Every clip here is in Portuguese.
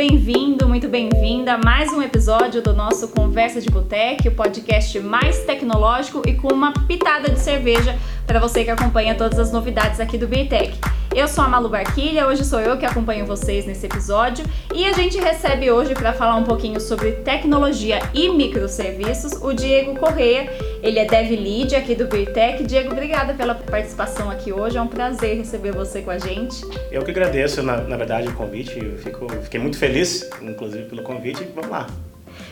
bem-vindo, muito bem-vinda a mais um episódio do nosso Conversa de Botec, o podcast mais tecnológico e com uma pitada de cerveja para você que acompanha todas as novidades aqui do Beertech. Eu sou a Malu Barquilha, hoje sou eu que acompanho vocês nesse episódio e a gente recebe hoje para falar um pouquinho sobre tecnologia e microserviços o Diego Correia. Ele é Dev Lead aqui do Beertech. Diego, obrigada pela participação aqui hoje, é um prazer receber você com a gente. Eu que agradeço, na, na verdade, o convite, eu fico, fiquei muito feliz, inclusive, pelo convite. Vamos lá.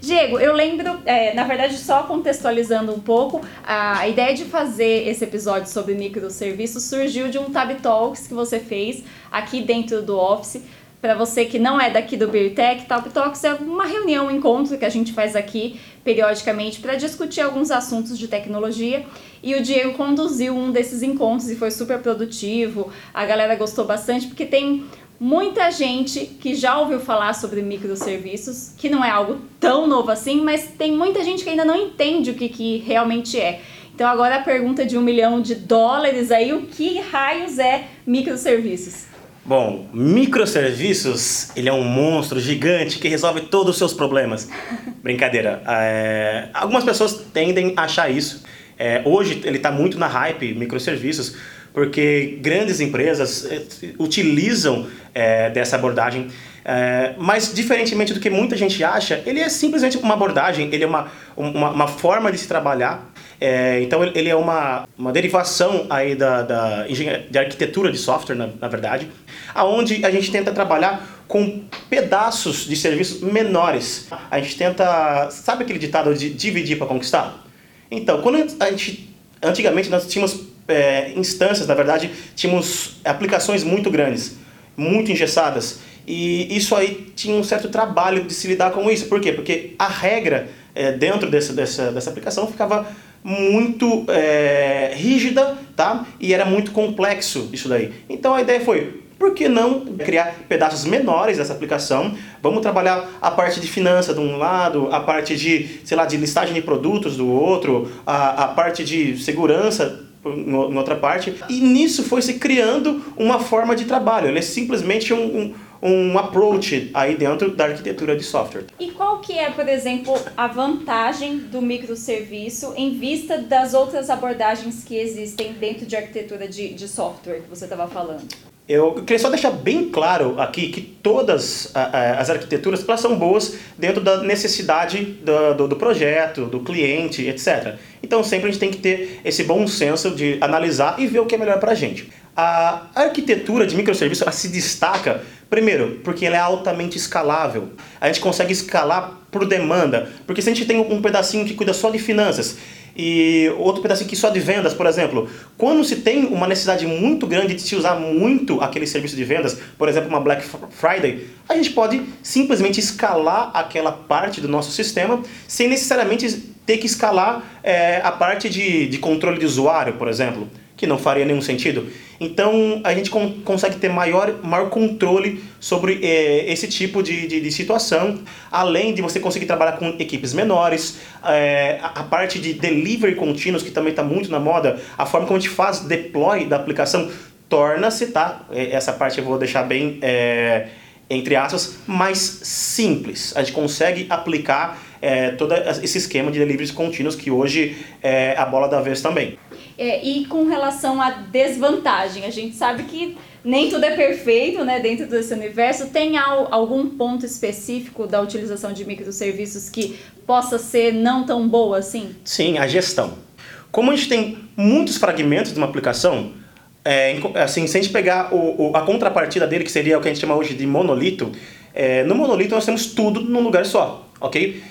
Diego, eu lembro, é, na verdade, só contextualizando um pouco, a ideia de fazer esse episódio sobre microserviços surgiu de um Tab Talks que você fez aqui dentro do Office. Para você que não é daqui do Beertech, Tab Talks é uma reunião, um encontro que a gente faz aqui periodicamente para discutir alguns assuntos de tecnologia. E o Diego conduziu um desses encontros e foi super produtivo. A galera gostou bastante porque tem muita gente que já ouviu falar sobre microserviços, que não é algo tão novo assim, mas tem muita gente que ainda não entende o que, que realmente é. Então agora a pergunta de um milhão de dólares aí, o que raios é microserviços? Bom, microserviços, ele é um monstro gigante que resolve todos os seus problemas. Brincadeira. É, algumas pessoas tendem a achar isso. É, hoje ele está muito na hype, microserviços, porque grandes empresas eh, utilizam é, dessa abordagem. É, mas, diferentemente do que muita gente acha, ele é simplesmente uma abordagem, ele é uma, uma, uma forma de se trabalhar. É, então, ele é uma, uma derivação aí da, da de arquitetura de software, na, na verdade, aonde a gente tenta trabalhar com pedaços de serviços menores. A gente tenta, sabe aquele ditado de dividir para conquistar? Então, quando a gente, antigamente nós tínhamos é, instâncias, na verdade, tínhamos aplicações muito grandes, muito engessadas. E isso aí tinha um certo trabalho de se lidar com isso. Por quê? Porque a regra é, dentro desse, dessa, dessa aplicação ficava muito é, rígida, tá? E era muito complexo isso daí. Então a ideia foi, por que não criar pedaços menores dessa aplicação? Vamos trabalhar a parte de finança de um lado, a parte de, sei lá, de listagem de produtos do outro, a, a parte de segurança em outra parte. E nisso foi se criando uma forma de trabalho. Ele é simplesmente um, um, um approach aí dentro da arquitetura de software. E qual que é, por exemplo, a vantagem do microserviço em vista das outras abordagens que existem dentro de arquitetura de, de software que você estava falando? Eu queria só deixar bem claro aqui que todas as arquiteturas elas são boas dentro da necessidade do, do, projeto, do cliente, etc. Então sempre a gente tem que ter esse bom senso de analisar e ver o que é melhor para a gente. A arquitetura de microserviço se destaca, primeiro, porque ela é altamente escalável. A gente consegue escalar por demanda, porque se a gente tem um pedacinho que cuida só de finanças e outro pedacinho aqui só de vendas, por exemplo. Quando se tem uma necessidade muito grande de se usar muito aquele serviço de vendas, por exemplo, uma Black Friday, a gente pode simplesmente escalar aquela parte do nosso sistema sem necessariamente ter que escalar é, a parte de, de controle de usuário, por exemplo que não faria nenhum sentido. Então a gente con consegue ter maior, maior controle sobre é, esse tipo de, de, de, situação, além de você conseguir trabalhar com equipes menores, é, a, a, parte de delivery contínuos, que também está muito na moda, a forma como a gente faz deploy da aplicação torna-se, tá? Essa parte eu vou deixar bem, entre aspas, mais simples. A gente consegue aplicar é, todo esse esquema de deliveries contínuos que hoje é a bola da vez também. É, e com relação à desvantagem, a gente sabe que nem tudo é perfeito né, dentro desse universo. Tem algum ponto específico da utilização de microserviços que possa ser não tão boa assim? Sim, a gestão. Como a gente tem muitos fragmentos de uma aplicação, é, assim, se a gente pegar o, o, a contrapartida dele, que seria o que a gente chama hoje de monolito, é, no monolito nós temos tudo num lugar só, ok?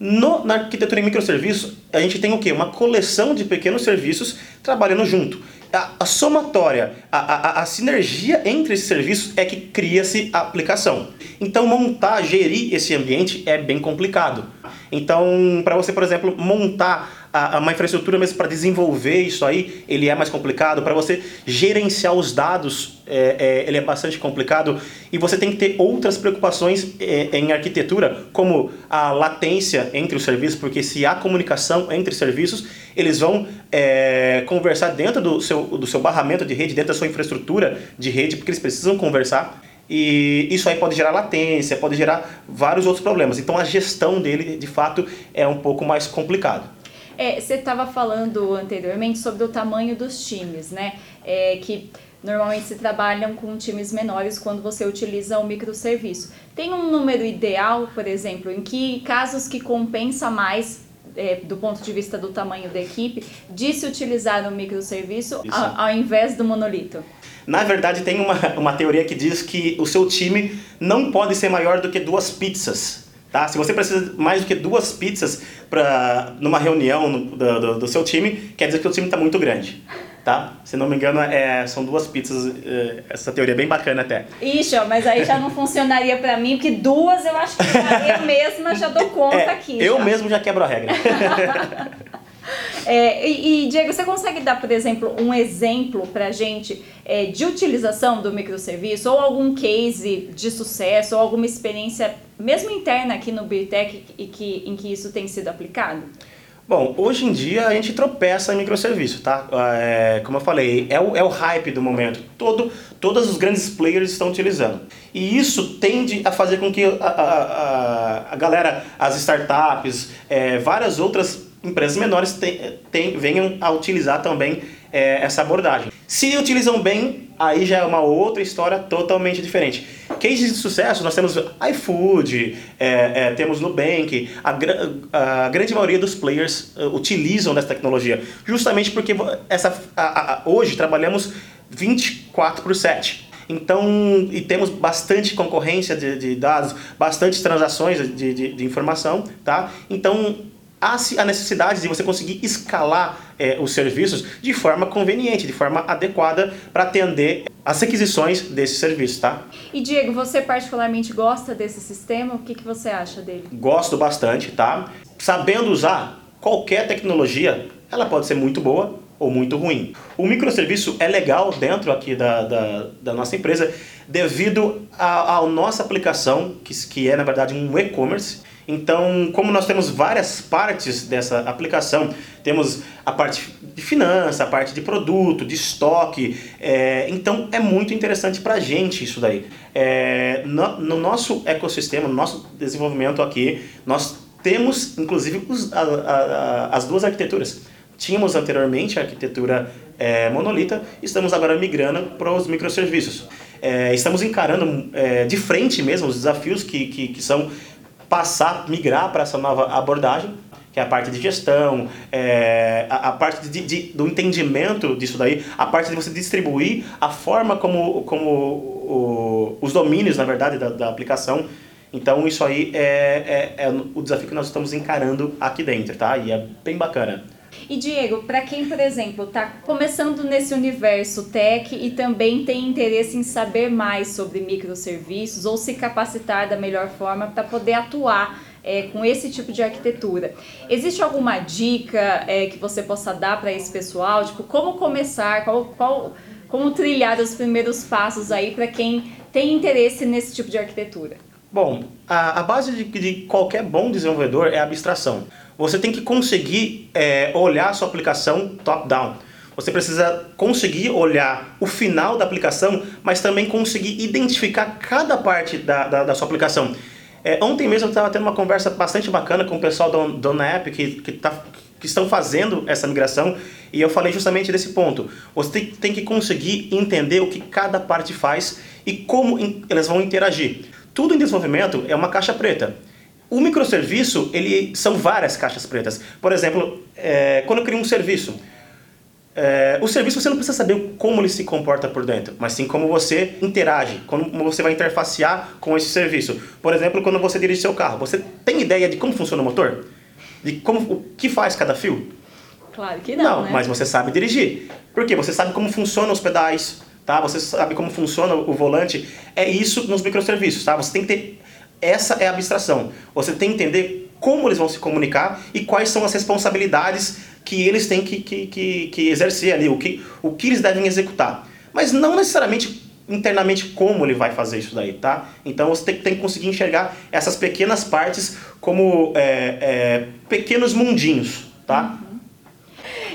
No, na arquitetura em microserviços, a gente tem o quê? Uma coleção de pequenos serviços trabalhando junto. A, a somatória, a, a, a, sinergia entre esses serviços é que cria-se a aplicação. Então, montar, gerir esse ambiente é bem complicado. Então, para você, por exemplo, montar a, uma infraestrutura mesmo para desenvolver isso aí, ele é mais complicado. Para você gerenciar os dados, é, é, ele é bastante complicado. E você tem que ter outras preocupações é, em arquitetura, como a latência entre os serviços, porque se há comunicação entre serviços, eles vão é, conversar dentro do seu, do seu barramento de rede, dentro da sua infraestrutura de rede, porque eles precisam conversar. E isso aí pode gerar latência, pode gerar vários outros problemas. Então a gestão dele, de fato, é um pouco mais complicado. É, você estava falando anteriormente sobre o tamanho dos times, né? É, que normalmente se trabalham com times menores quando você utiliza o microserviço. Tem um número ideal, por exemplo, em que casos que compensa mais é, do ponto de vista do tamanho da equipe, de se utilizar o microserviço ao, ao invés do monolito? Na verdade, tem uma, uma teoria que diz que o seu time não pode ser maior do que duas pizzas. Tá? Se você precisa mais do que duas pizzas para numa reunião no, do, do, do, seu time, quer dizer que o time está muito grande. Tá? Se não me engano, é, são duas pizzas. É, essa teoria é bem bacana até. Ixi, mas aí já não funcionaria para mim, porque duas eu acho que eu mesma já dou conta é, aqui. Eu já. mesmo já quebro a regra. É, e, e, Diego, você consegue dar, por exemplo, um exemplo para a gente é, de utilização do microserviço ou algum case de sucesso ou alguma experiência, mesmo interna aqui no Birtec, e que, em que isso tem sido aplicado? Bom, hoje em dia a gente tropeça em microserviço, tá? É, como eu falei, é o, é o hype do momento. Todo, todos os grandes players estão utilizando. E isso tende a fazer com que a, a, a, a galera, as startups, é, várias outras empresas menores tem, tem, venham a utilizar também é, essa abordagem. Se utilizam bem, aí já é uma outra história totalmente diferente. Cases de sucesso, nós temos iFood, é, é, temos Nubank, a, a grande maioria dos players uh, utilizam dessa tecnologia, justamente porque essa, a, a, hoje trabalhamos 24 por 7. Então, e temos bastante concorrência de, de dados, bastante transações de, de, de informação, tá? Então, há a necessidade de você conseguir escalar é, os serviços de forma conveniente, de forma adequada para atender as requisições desses serviços, tá? E Diego, você particularmente gosta desse sistema? O que, que você acha dele? Gosto bastante, tá? Sabendo usar qualquer tecnologia, ela pode ser muito boa ou muito ruim. O microserviço é legal dentro aqui da, da, da nossa empresa devido à nossa aplicação, que, que é na verdade um e-commerce, então, como nós temos várias partes dessa aplicação, temos a parte de finança, a parte de produto, de estoque, é, então é muito interessante para a gente isso daí. É, no, no, nosso ecossistema, no nosso desenvolvimento aqui, nós temos inclusive os, a, a, as duas arquiteturas. Tínhamos anteriormente a arquitetura é, monolita, estamos agora migrando para os microserviços. É, estamos encarando é, de frente mesmo os desafios que, que, que são passar, migrar para essa nova abordagem, que é a parte de gestão, é, a, a, parte de, de, do entendimento disso daí, a parte de você distribuir a forma como, como o, os domínios, na verdade, da, da aplicação. Então isso aí é, é, é o desafio que nós estamos encarando aqui dentro, tá? E é bem bacana. E Diego, para quem, por exemplo, está começando nesse universo tech e também tem interesse em saber mais sobre microserviços ou se capacitar da melhor forma para poder atuar é, com esse tipo de arquitetura. Existe alguma dica é, que você possa dar para esse pessoal? Tipo, como começar? Qual, qual, como trilhar os primeiros passos aí para quem tem interesse nesse tipo de arquitetura? Bom, a, a base de, de qualquer bom desenvolvedor é a abstração. Você tem que conseguir é, olhar a sua aplicação top-down. Você precisa conseguir olhar o final da aplicação, mas também conseguir identificar cada parte da, da, da sua aplicação. É, ontem mesmo eu estava tendo uma conversa bastante bacana com o pessoal da App que, que, tá, que estão fazendo essa migração e eu falei justamente desse ponto. Você tem, tem que conseguir entender o que cada parte faz e como in, elas vão interagir. Tudo em desenvolvimento é uma caixa preta. O microserviço, ele são várias caixas pretas. Por exemplo, é, quando eu crio um serviço, é, o serviço você não precisa saber como ele se comporta por dentro, mas sim como você interage, como você vai interfacear com esse serviço. Por exemplo, quando você dirige seu carro, você tem ideia de como funciona o motor? De como, o que faz cada fio? Claro que não. Não, né? mas você sabe dirigir. Por quê? Você sabe como funcionam os pedais, tá? Você sabe como funciona o volante. É isso nos microserviços, tá? Você tem que ter essa é a abstração. Você tem que entender como eles vão se comunicar e quais são as responsabilidades que eles têm que, que, que, que exercer ali, o que, o que eles devem executar. Mas não necessariamente internamente como ele vai fazer isso daí, tá? Então você tem, tem que conseguir enxergar essas pequenas partes como é, é, pequenos mundinhos, tá? Uhum.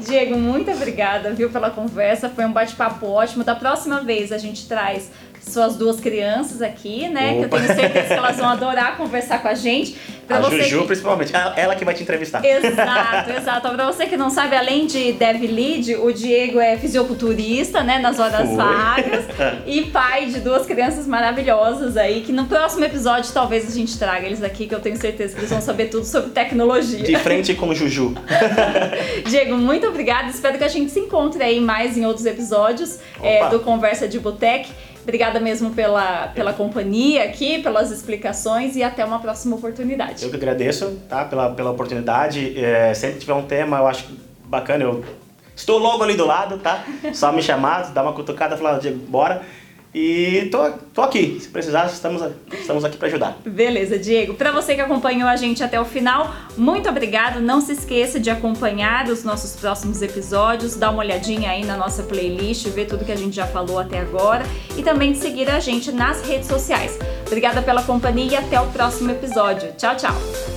Diego, muito obrigada, viu, pela conversa. Foi um bate-papo ótimo. Da próxima vez a gente traz suas duas crianças aqui, né? Opa. Que eu tenho certeza que elas vão adorar conversar com a gente. Pra a Juju, que... principalmente. Ela que vai te entrevistar. Exato, exato. Pra você que não sabe, além de Dev Lead, o Diego é fisiculturista, né? Nas horas Foi. vagas. e pai de duas crianças maravilhosas aí, que no próximo episódio talvez a gente traga eles aqui, que eu tenho certeza que eles vão saber tudo sobre tecnologia. De frente com o Juju. Diego, muito obrigada. Espero que a gente se encontre aí mais em outros episódios é, do Conversa de Botec. Obrigada mesmo pela, pela companhia aqui, pelas explicações e até uma próxima oportunidade. Eu que agradeço tá, pela, pela oportunidade. É, sempre tiver um tema, eu acho bacana, eu estou logo ali do lado, tá? Só me chamar, dar uma cutucada falar, bora. E tô, tô aqui. Se precisar, estamos, estamos aqui para ajudar. Beleza, Diego. Para você que acompanhou a gente até o final, muito obrigado. Não se esqueça de acompanhar os nossos próximos episódios, dar uma olhadinha aí na nossa playlist, ver tudo que a gente já falou até agora e também de seguir a gente nas redes sociais. Obrigada pela companhia e até o próximo episódio. Tchau, tchau.